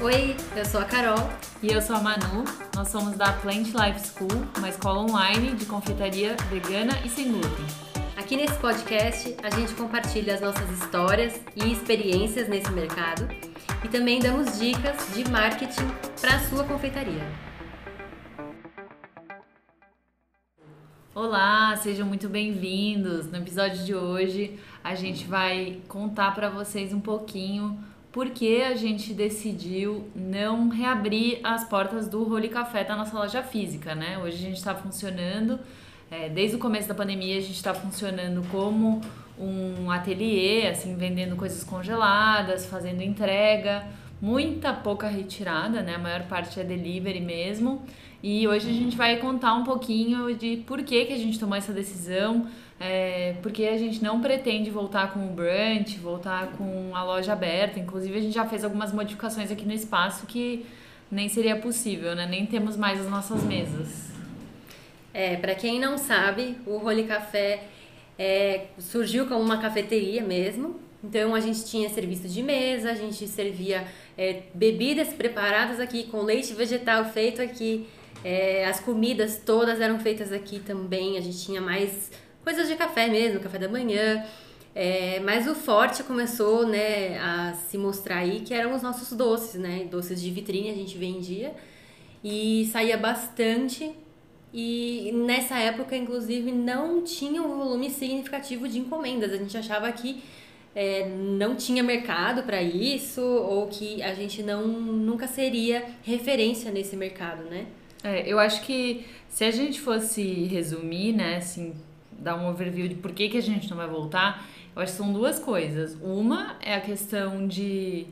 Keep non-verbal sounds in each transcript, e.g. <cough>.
Oi, eu sou a Carol. E eu sou a Manu. Nós somos da Plant Life School, uma escola online de confeitaria vegana e sem glúten. Aqui nesse podcast a gente compartilha as nossas histórias e experiências nesse mercado e também damos dicas de marketing para a sua confeitaria. Olá, sejam muito bem-vindos. No episódio de hoje a gente vai contar para vocês um pouquinho por que a gente decidiu não reabrir as portas do Role Café da nossa loja física, né? Hoje a gente está funcionando, é, desde o começo da pandemia a gente está funcionando como um ateliê, assim, vendendo coisas congeladas, fazendo entrega, muita pouca retirada, né? A maior parte é delivery mesmo. E hoje a gente vai contar um pouquinho de por que, que a gente tomou essa decisão, é, porque a gente não pretende voltar com o brunch, voltar com a loja aberta. Inclusive, a gente já fez algumas modificações aqui no espaço que nem seria possível, né? Nem temos mais as nossas mesas. É, para quem não sabe, o Role Café é, surgiu como uma cafeteria mesmo. Então a gente tinha serviço de mesa, a gente servia é, bebidas preparadas aqui com leite vegetal feito aqui. É, as comidas todas eram feitas aqui também. A gente tinha mais coisas de café mesmo, café da manhã. É, mas o forte começou né, a se mostrar aí que eram os nossos doces, né? Doces de vitrine a gente vendia e saía bastante. E nessa época, inclusive, não tinha um volume significativo de encomendas. A gente achava que é, não tinha mercado para isso ou que a gente não nunca seria referência nesse mercado, né? É, eu acho que se a gente fosse resumir, né, assim, dar um overview de por que, que a gente não vai voltar, eu acho que são duas coisas. Uma é a questão de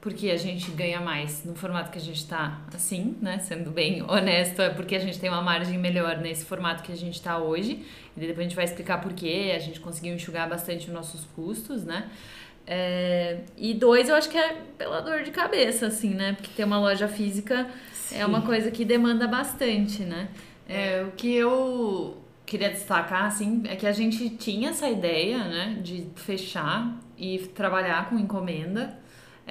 porque a gente ganha mais no formato que a gente está assim, né? Sendo bem <laughs> honesto, é porque a gente tem uma margem melhor nesse formato que a gente está hoje. E depois a gente vai explicar por que a gente conseguiu enxugar bastante os nossos custos, né? É, e dois, eu acho que é pela dor de cabeça, assim, né? Porque ter uma loja física Sim. é uma coisa que demanda bastante, né? É, o que eu queria destacar, assim, é que a gente tinha essa ideia, né, de fechar e trabalhar com encomenda.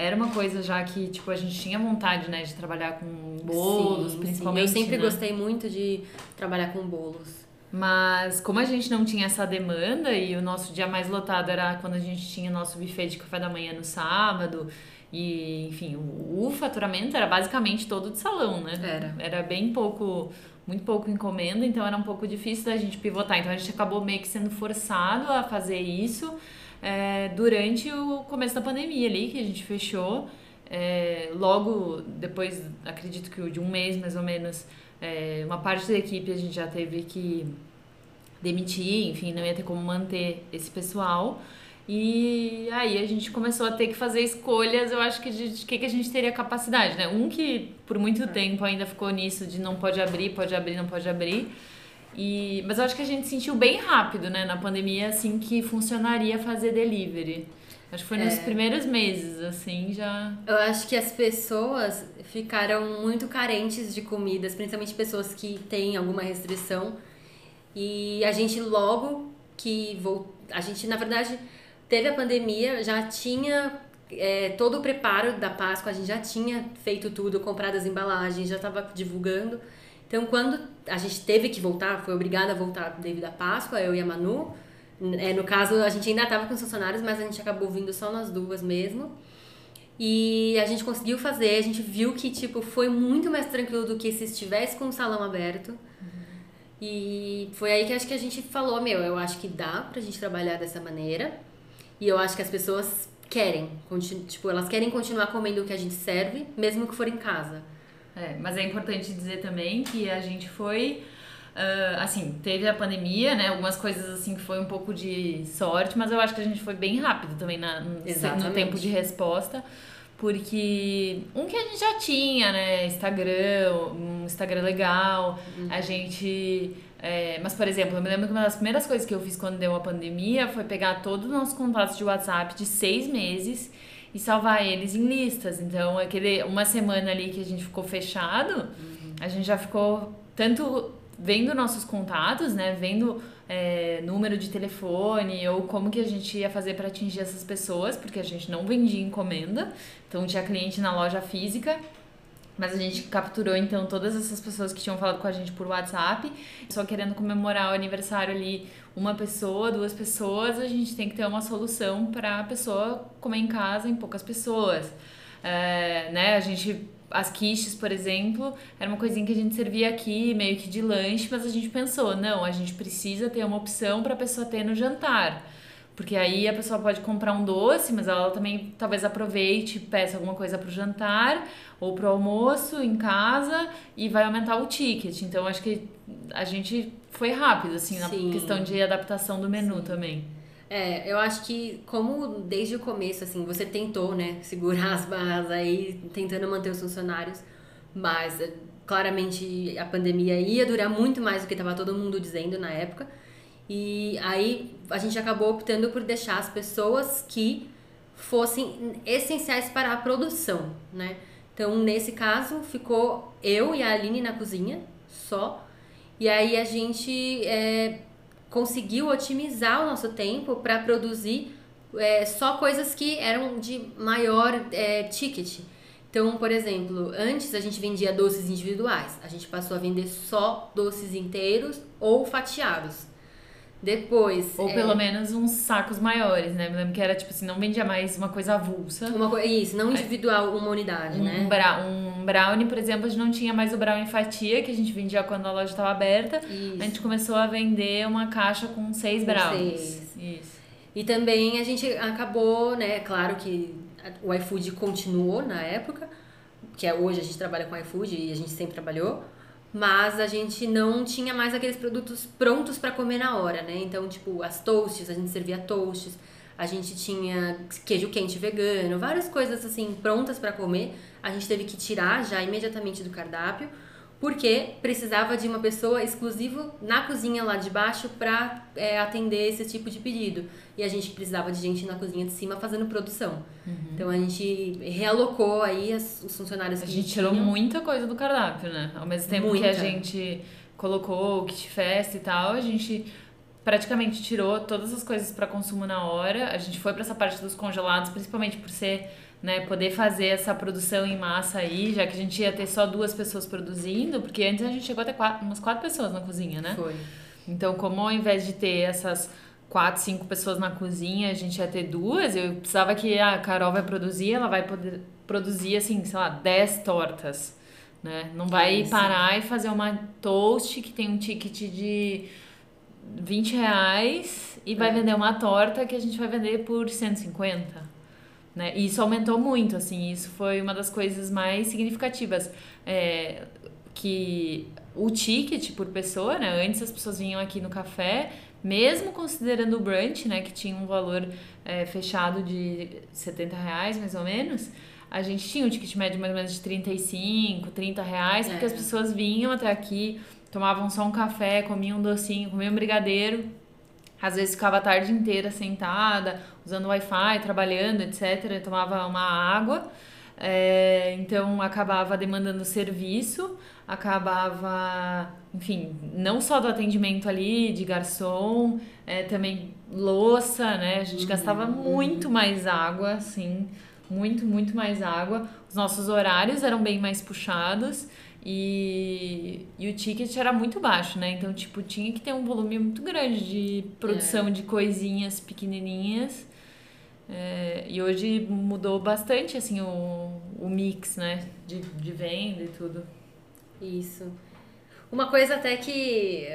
Era uma coisa já que, tipo, a gente tinha vontade, né, de trabalhar com bolos, sim, principalmente. Sim. Eu sempre né? gostei muito de trabalhar com bolos. Mas como a gente não tinha essa demanda e o nosso dia mais lotado era quando a gente tinha nosso buffet de café da manhã no sábado, e enfim, o, o faturamento era basicamente todo de salão, né? Era. Era bem pouco muito pouco encomenda, então era um pouco difícil da gente pivotar. Então a gente acabou meio que sendo forçado a fazer isso é, durante o começo da pandemia ali, que a gente fechou. É, logo depois, acredito que de um mês mais ou menos, é, uma parte da equipe a gente já teve que demitir, enfim, não ia ter como manter esse pessoal. E aí a gente começou a ter que fazer escolhas, eu acho que de, de que, que a gente teria capacidade, né? Um que por muito tempo ainda ficou nisso de não pode abrir, pode abrir, não pode abrir. E, mas eu acho que a gente sentiu bem rápido, né, na pandemia, assim, que funcionaria fazer delivery. Acho que foi nos é. primeiros meses, assim, já. Eu acho que as pessoas ficaram muito carentes de comidas, principalmente pessoas que têm alguma restrição. E a gente logo que voltou. A gente, na verdade, teve a pandemia, já tinha é, todo o preparo da Páscoa, a gente já tinha feito tudo, comprado as embalagens, já estava divulgando. Então, quando a gente teve que voltar, foi obrigada a voltar devido à Páscoa, eu e a Manu. É, no caso, a gente ainda estava com os funcionários, mas a gente acabou vindo só nós duas mesmo. E a gente conseguiu fazer, a gente viu que tipo foi muito mais tranquilo do que se estivesse com o salão aberto. Uhum. E foi aí que acho que a gente falou, meu, eu acho que dá pra gente trabalhar dessa maneira. E eu acho que as pessoas querem, tipo, elas querem continuar comendo o que a gente serve, mesmo que for em casa. É, mas é importante dizer também que a gente foi Uh, assim, teve a pandemia, né? Algumas coisas assim que foi um pouco de sorte, mas eu acho que a gente foi bem rápido também na, no, tempo de resposta. Porque um que a gente já tinha, né? Instagram, um Instagram legal, uhum. a gente é, mas, por exemplo, eu me lembro que uma das primeiras coisas que eu fiz quando deu a pandemia foi pegar todos os nossos contatos de WhatsApp de seis meses e salvar eles em listas. Então, aquele uma semana ali que a gente ficou fechado, uhum. a gente já ficou tanto vendo nossos contatos, né? Vendo é, número de telefone ou como que a gente ia fazer para atingir essas pessoas, porque a gente não vendia encomenda, então tinha cliente na loja física. Mas a gente capturou então todas essas pessoas que tinham falado com a gente por WhatsApp, só querendo comemorar o aniversário ali, uma pessoa, duas pessoas, a gente tem que ter uma solução para a pessoa comer em casa em poucas pessoas. É, né? A gente as quiches, por exemplo, era uma coisinha que a gente servia aqui, meio que de lanche, mas a gente pensou, não, a gente precisa ter uma opção para a pessoa ter no jantar. Porque aí a pessoa pode comprar um doce, mas ela também talvez aproveite e peça alguma coisa para o jantar ou para o almoço em casa e vai aumentar o ticket. Então acho que a gente foi rápido, assim, Sim. na questão de adaptação do menu Sim. também. É, eu acho que como desde o começo, assim, você tentou, né, <laughs> segurar as barras aí, tentando manter os funcionários, mas eh, claramente a pandemia ia durar muito mais do que estava todo mundo dizendo na época. E aí a gente acabou optando por deixar as pessoas que fossem essenciais para a produção, né? Então, nesse caso, ficou eu e a Aline na cozinha, só. E aí a gente é, conseguiu otimizar o nosso tempo para produzir é, só coisas que eram de maior é, ticket. Então, por exemplo, antes a gente vendia doces individuais, a gente passou a vender só doces inteiros ou fatiados. Depois. Ou é... pelo menos uns sacos maiores, né? Me lembro que era tipo assim, não vendia mais uma coisa avulsa. Uma co... Isso, não individual, uma unidade, um, né? Um, brownie, por exemplo, a gente não tinha mais o brownie fatia, que a gente vendia quando a loja estava aberta. Isso. A gente começou a vender uma caixa com seis brownies. Seis. Isso. E também a gente acabou, né? Claro que o iFood continuou na época, que é hoje a gente trabalha com iFood e a gente sempre trabalhou mas a gente não tinha mais aqueles produtos prontos para comer na hora, né? Então, tipo, as toasts, a gente servia toasts, a gente tinha queijo quente vegano, várias coisas assim prontas para comer. A gente teve que tirar já imediatamente do cardápio porque precisava de uma pessoa exclusiva na cozinha lá de baixo para é, atender esse tipo de pedido. E a gente precisava de gente na cozinha de cima fazendo produção. Uhum. Então a gente realocou aí as, os funcionários a que A gente tirou muita coisa do cardápio, né? Ao mesmo tempo muita. que a gente colocou o kit festa e tal, a gente praticamente tirou todas as coisas para consumo na hora. A gente foi para essa parte dos congelados, principalmente por ser né, poder fazer essa produção em massa aí, já que a gente ia ter só duas pessoas produzindo, porque antes a gente chegou a ter quatro, umas quatro pessoas na cozinha, né? Foi. Então, como ao invés de ter essas quatro, cinco pessoas na cozinha, a gente ia ter duas, eu precisava que a Carol vai produzir, ela vai poder produzir, assim, sei lá, dez tortas, né? Não vai parar e fazer uma toast que tem um ticket de 20 reais e vai é. vender uma torta que a gente vai vender por 150. Né? E isso aumentou muito, assim, isso foi uma das coisas mais significativas. É, que o ticket por pessoa, né? Antes as pessoas vinham aqui no café, mesmo considerando o brunch, né? Que tinha um valor é, fechado de 70 reais, mais ou menos. A gente tinha um ticket médio mais ou menos de 35, 30 reais, porque é. as pessoas vinham até aqui, tomavam só um café, comiam um docinho, comiam um brigadeiro às vezes ficava a tarde inteira sentada, usando Wi-Fi, trabalhando, etc. Tomava uma água. É, então acabava demandando serviço, acabava, enfim, não só do atendimento ali, de garçom, é, também louça, né? A gente uhum, gastava muito mais água, assim, muito, muito mais água. Os nossos horários eram bem mais puxados. E, e o ticket era muito baixo, né? Então, tipo, tinha que ter um volume muito grande de produção é. de coisinhas pequenininhas. É, e hoje mudou bastante, assim, o, o mix, né? De, de venda e tudo. Isso. Uma coisa até que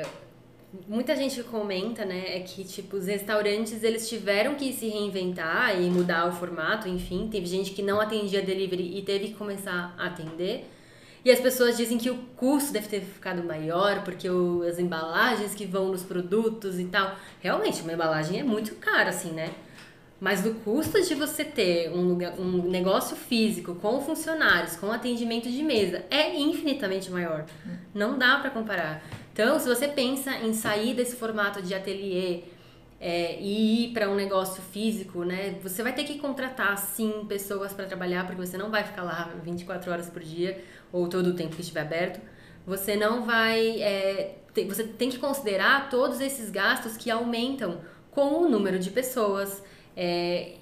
muita gente comenta, né, é que tipo os restaurantes eles tiveram que se reinventar e mudar o formato, enfim, teve gente que não atendia delivery e teve que começar a atender. E as pessoas dizem que o custo deve ter ficado maior, porque o, as embalagens que vão nos produtos e tal. Realmente, uma embalagem é muito cara, assim, né? Mas do custo de você ter um, lugar, um negócio físico com funcionários, com atendimento de mesa, é infinitamente maior. Não dá para comparar. Então, se você pensa em sair desse formato de ateliê é, e ir para um negócio físico, né? Você vai ter que contratar, sim, pessoas para trabalhar, porque você não vai ficar lá 24 horas por dia ou todo o tempo que estiver aberto. Você não vai é, você tem que considerar todos esses gastos que aumentam com o número de pessoas. É,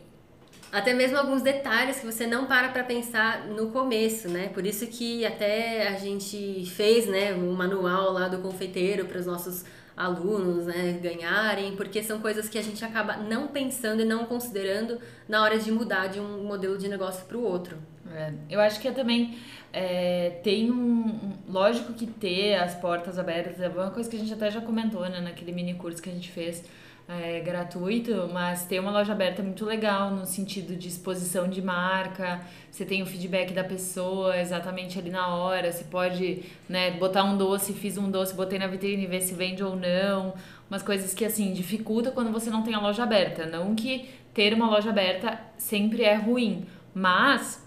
até mesmo alguns detalhes que você não para para pensar no começo, né? Por isso que até a gente fez, né, um manual lá do confeiteiro para os nossos alunos, né, ganharem, porque são coisas que a gente acaba não pensando e não considerando na hora de mudar de um modelo de negócio para o outro. É, eu acho que é também é, tem um, lógico que ter as portas abertas é uma coisa que a gente até já comentou, né, naquele mini curso que a gente fez é, gratuito, mas ter uma loja aberta é muito legal no sentido de exposição de marca, você tem o feedback da pessoa exatamente ali na hora, você pode né, botar um doce, fiz um doce, botei na vitrine, ver se vende ou não, umas coisas que assim dificulta quando você não tem a loja aberta, não que ter uma loja aberta sempre é ruim, mas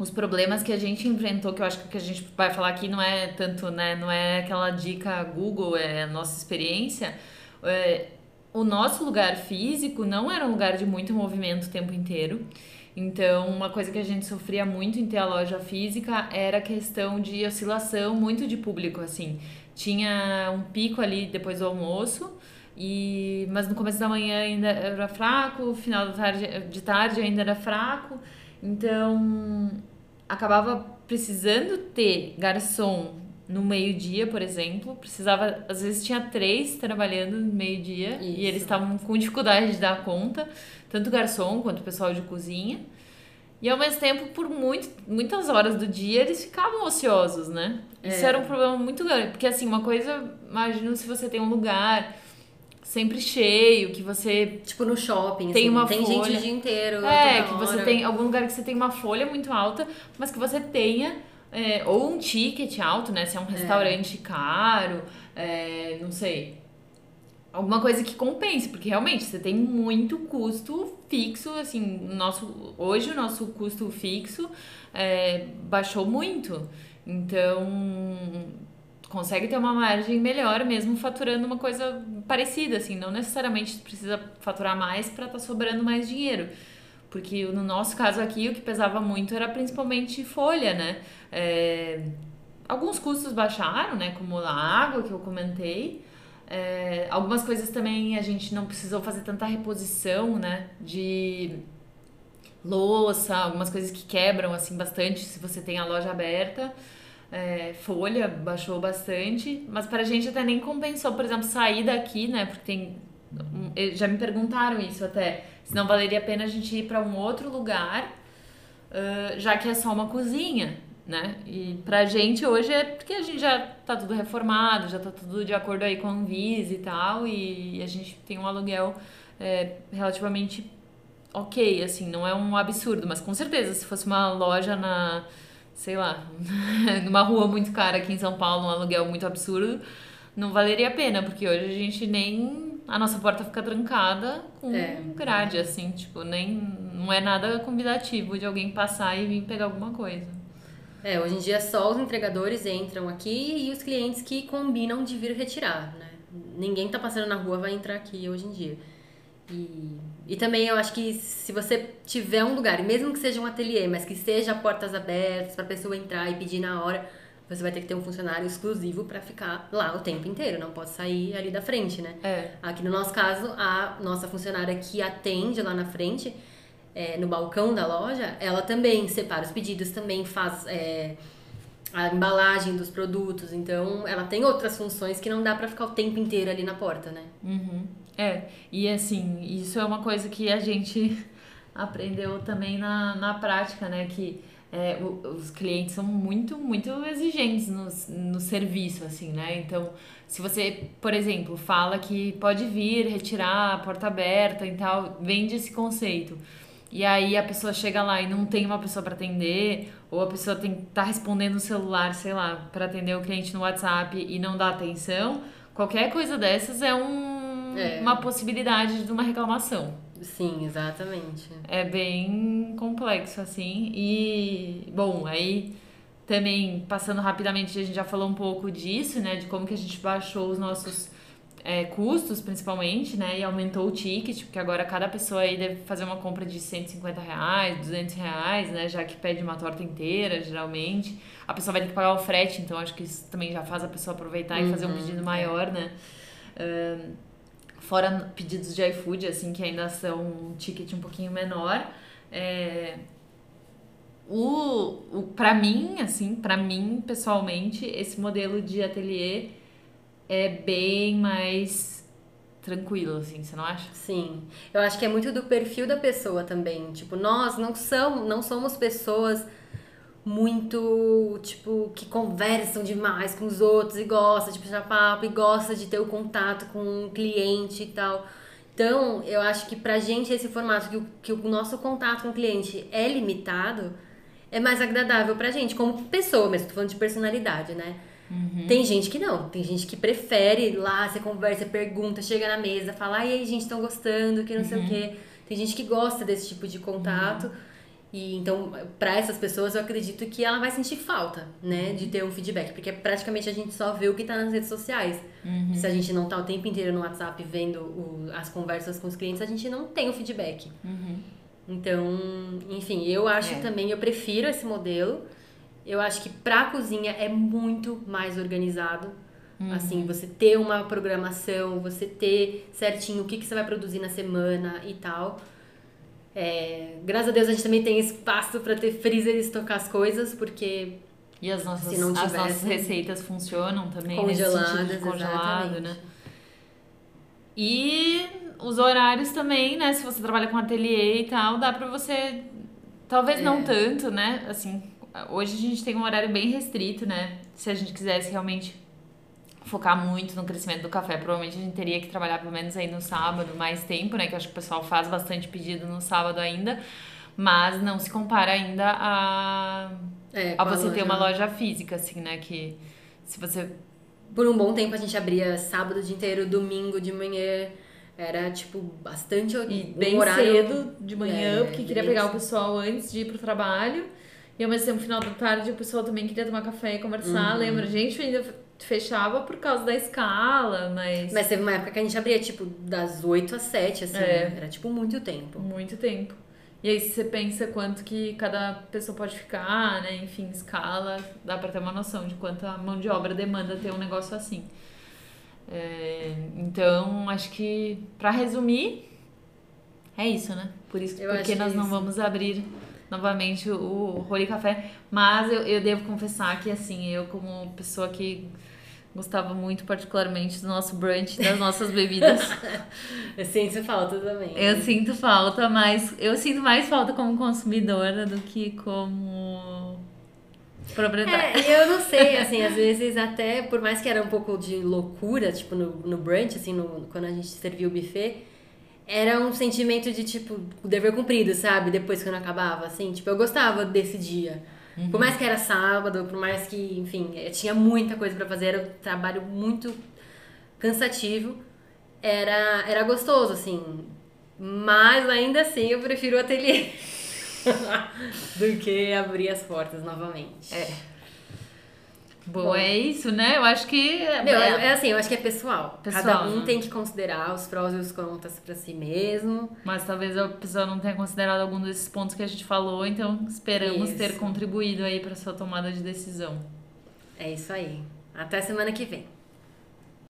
os problemas que a gente enfrentou, que eu acho que o que a gente vai falar aqui não é tanto, né, não é aquela dica Google, é nossa experiência, é, o nosso lugar físico não era um lugar de muito movimento o tempo inteiro. Então, uma coisa que a gente sofria muito em ter a loja física era a questão de oscilação muito de público, assim. Tinha um pico ali depois do almoço, e mas no começo da manhã ainda era fraco, final da tarde, de tarde ainda era fraco. Então, acabava precisando ter garçom no meio-dia, por exemplo. Precisava, às vezes tinha três trabalhando no meio-dia e eles estavam com dificuldade de dar conta, tanto garçom quanto pessoal de cozinha. E ao mesmo tempo, por muito, muitas horas do dia, eles ficavam ociosos, né? Isso é. era um problema muito grande. Porque, assim, uma coisa, imagino se você tem um lugar sempre cheio, que você. Tipo no shopping, tem assim, uma tem folha. gente o dia inteiro. É, que você tem algum lugar que você tem uma folha muito alta, mas que você tenha é, ou um ticket alto, né? Se é um é. restaurante é. caro, é, não sei. Alguma coisa que compense, porque realmente você tem muito custo fixo, assim, nosso, hoje o nosso custo fixo é, baixou muito. Então, consegue ter uma margem melhor mesmo faturando uma coisa parecida, assim, não necessariamente precisa faturar mais para estar tá sobrando mais dinheiro. Porque no nosso caso aqui, o que pesava muito era principalmente folha, né? É, alguns custos baixaram, né? Como a água que eu comentei. É, algumas coisas também a gente não precisou fazer tanta reposição, né? De louça, algumas coisas que quebram assim bastante se você tem a loja aberta. É, folha baixou bastante, mas para a gente até nem compensou, por exemplo, sair daqui, né? Porque tem. Já me perguntaram isso até se não valeria a pena a gente ir para um outro lugar, uh, já que é só uma cozinha, né? E pra gente hoje é porque a gente já tá tudo reformado, já tá tudo de acordo aí com a Anvisa e tal, e a gente tem um aluguel é, relativamente ok, assim, não é um absurdo, mas com certeza, se fosse uma loja na, sei lá, <laughs> numa rua muito cara aqui em São Paulo, um aluguel muito absurdo, não valeria a pena, porque hoje a gente nem a nossa porta fica trancada com é. grade, assim, tipo, nem não é nada convidativo de alguém passar e vir pegar alguma coisa. É, hoje em dia só os entregadores entram aqui e os clientes que combinam de vir retirar, né? Ninguém que tá passando na rua vai entrar aqui hoje em dia. E, e também eu acho que se você tiver um lugar, mesmo que seja um ateliê, mas que seja portas abertas para a pessoa entrar e pedir na hora, você vai ter que ter um funcionário exclusivo para ficar lá o tempo inteiro, não pode sair ali da frente, né? É. Aqui no nosso caso, a nossa funcionária que atende lá na frente, é, no balcão da loja, ela também separa os pedidos, também faz é, a embalagem dos produtos, então ela tem outras funções que não dá para ficar o tempo inteiro ali na porta, né? Uhum. É, e assim, isso é uma coisa que a gente <laughs> aprendeu também na, na prática, né? Que é, os clientes são muito, muito exigentes no, no serviço, assim, né? Então, se você, por exemplo, fala que pode vir, retirar a porta aberta e tal, vende esse conceito. E aí a pessoa chega lá e não tem uma pessoa para atender, ou a pessoa tem tá respondendo no celular, sei lá, para atender o cliente no WhatsApp e não dá atenção, qualquer coisa dessas é, um, é. uma possibilidade de uma reclamação. Sim, exatamente. É bem complexo, assim. E, bom, aí também, passando rapidamente, a gente já falou um pouco disso, né? De como que a gente baixou os nossos é, custos, principalmente, né? E aumentou o ticket, porque agora cada pessoa aí deve fazer uma compra de 150 reais, 200 reais, né? Já que pede uma torta inteira, geralmente. A pessoa vai ter que pagar o frete, então acho que isso também já faz a pessoa aproveitar uhum, e fazer um pedido maior, né? Uh, fora pedidos de iFood, assim, que ainda são um ticket um pouquinho menor. É, o, o para mim, assim, para mim pessoalmente, esse modelo de ateliê é bem mais tranquilo, assim, você não acha? Sim. Eu acho que é muito do perfil da pessoa também. Tipo, nós não somos, não somos pessoas muito, tipo, que conversam demais com os outros e gosta de puxar papo e gosta de ter o contato com o cliente e tal. Então, eu acho que pra gente esse formato que o, que o nosso contato com o cliente é limitado, é mais agradável pra gente, como pessoa mesmo, tô falando de personalidade, né? Uhum. Tem gente que não, tem gente que prefere lá, você conversa, pergunta, chega na mesa, fala, e aí, gente, estão gostando, que não uhum. sei o uhum. quê. Tem gente que gosta desse tipo de contato. Uhum. E então, para essas pessoas, eu acredito que ela vai sentir falta, né, de ter um feedback, porque praticamente a gente só vê o que tá nas redes sociais. Uhum. Se a gente não tá o tempo inteiro no WhatsApp vendo o, as conversas com os clientes, a gente não tem o feedback. Uhum. Então, enfim, eu acho é. também, eu prefiro esse modelo. Eu acho que pra cozinha é muito mais organizado. Uhum. Assim, você ter uma programação, você ter certinho o que, que você vai produzir na semana e tal. É, graças a Deus a gente também tem espaço para ter freezer e estocar as coisas, porque e as nossas, tivesse, as nossas receitas funcionam também congeladas, nesse congelado, exatamente. né? E os horários também, né? Se você trabalha com ateliê e tal, dá pra você. Talvez é. não tanto, né? Assim, hoje a gente tem um horário bem restrito, né? Se a gente quisesse realmente focar muito no crescimento do café, provavelmente a gente teria que trabalhar pelo menos aí no sábado mais tempo, né? Que eu acho que o pessoal faz bastante pedido no sábado ainda, mas não se compara ainda a, é, a você a ter uma loja física, assim, né? Que se você. Por um bom tempo a gente abria sábado o dia inteiro, domingo de manhã. Era, tipo, bastante. E bem horário... cedo de manhã, é, porque queria pegar o pessoal antes de ir pro trabalho. E ao mesmo tempo, no final da tarde, o pessoal também queria tomar café e conversar. Uhum. Lembra? Gente ainda fechava por causa da escala, mas. Mas teve uma época que a gente abria, tipo, das 8 às 7, assim. É. Era, tipo, muito tempo. Muito tempo. E aí, se você pensa quanto que cada pessoa pode ficar, né? Enfim, escala, dá pra ter uma noção de quanto a mão de obra demanda ter um negócio assim. É, então, acho que, para resumir, é isso, né? Por isso, eu porque nós é não vamos abrir novamente o Roli Café. Mas eu, eu devo confessar que, assim, eu como pessoa que gostava muito particularmente do nosso brunch, das nossas bebidas. <laughs> eu sinto falta também. Eu sinto falta, mas eu sinto mais falta como consumidora do que como proprietária. É, eu não sei, assim, às vezes até, por mais que era um pouco de loucura, tipo, no, no brunch, assim, no, quando a gente serviu o buffet, era um sentimento de, tipo, o dever cumprido, sabe? Depois que eu não acabava, assim. Tipo, eu gostava desse dia. Uhum. Por mais que era sábado, por mais que, enfim, eu tinha muita coisa para fazer, era um trabalho muito cansativo. Era, era gostoso, assim. Mas ainda assim eu prefiro o ateliê <laughs> do que abrir as portas novamente. É. Bom, é isso, né? Eu acho que. Meu, é, é assim, eu acho que é pessoal. pessoal Cada um né? tem que considerar os prós e os contras pra si mesmo. Mas talvez a pessoa não tenha considerado algum desses pontos que a gente falou, então esperamos isso. ter contribuído aí pra sua tomada de decisão. É isso aí. Até semana que vem.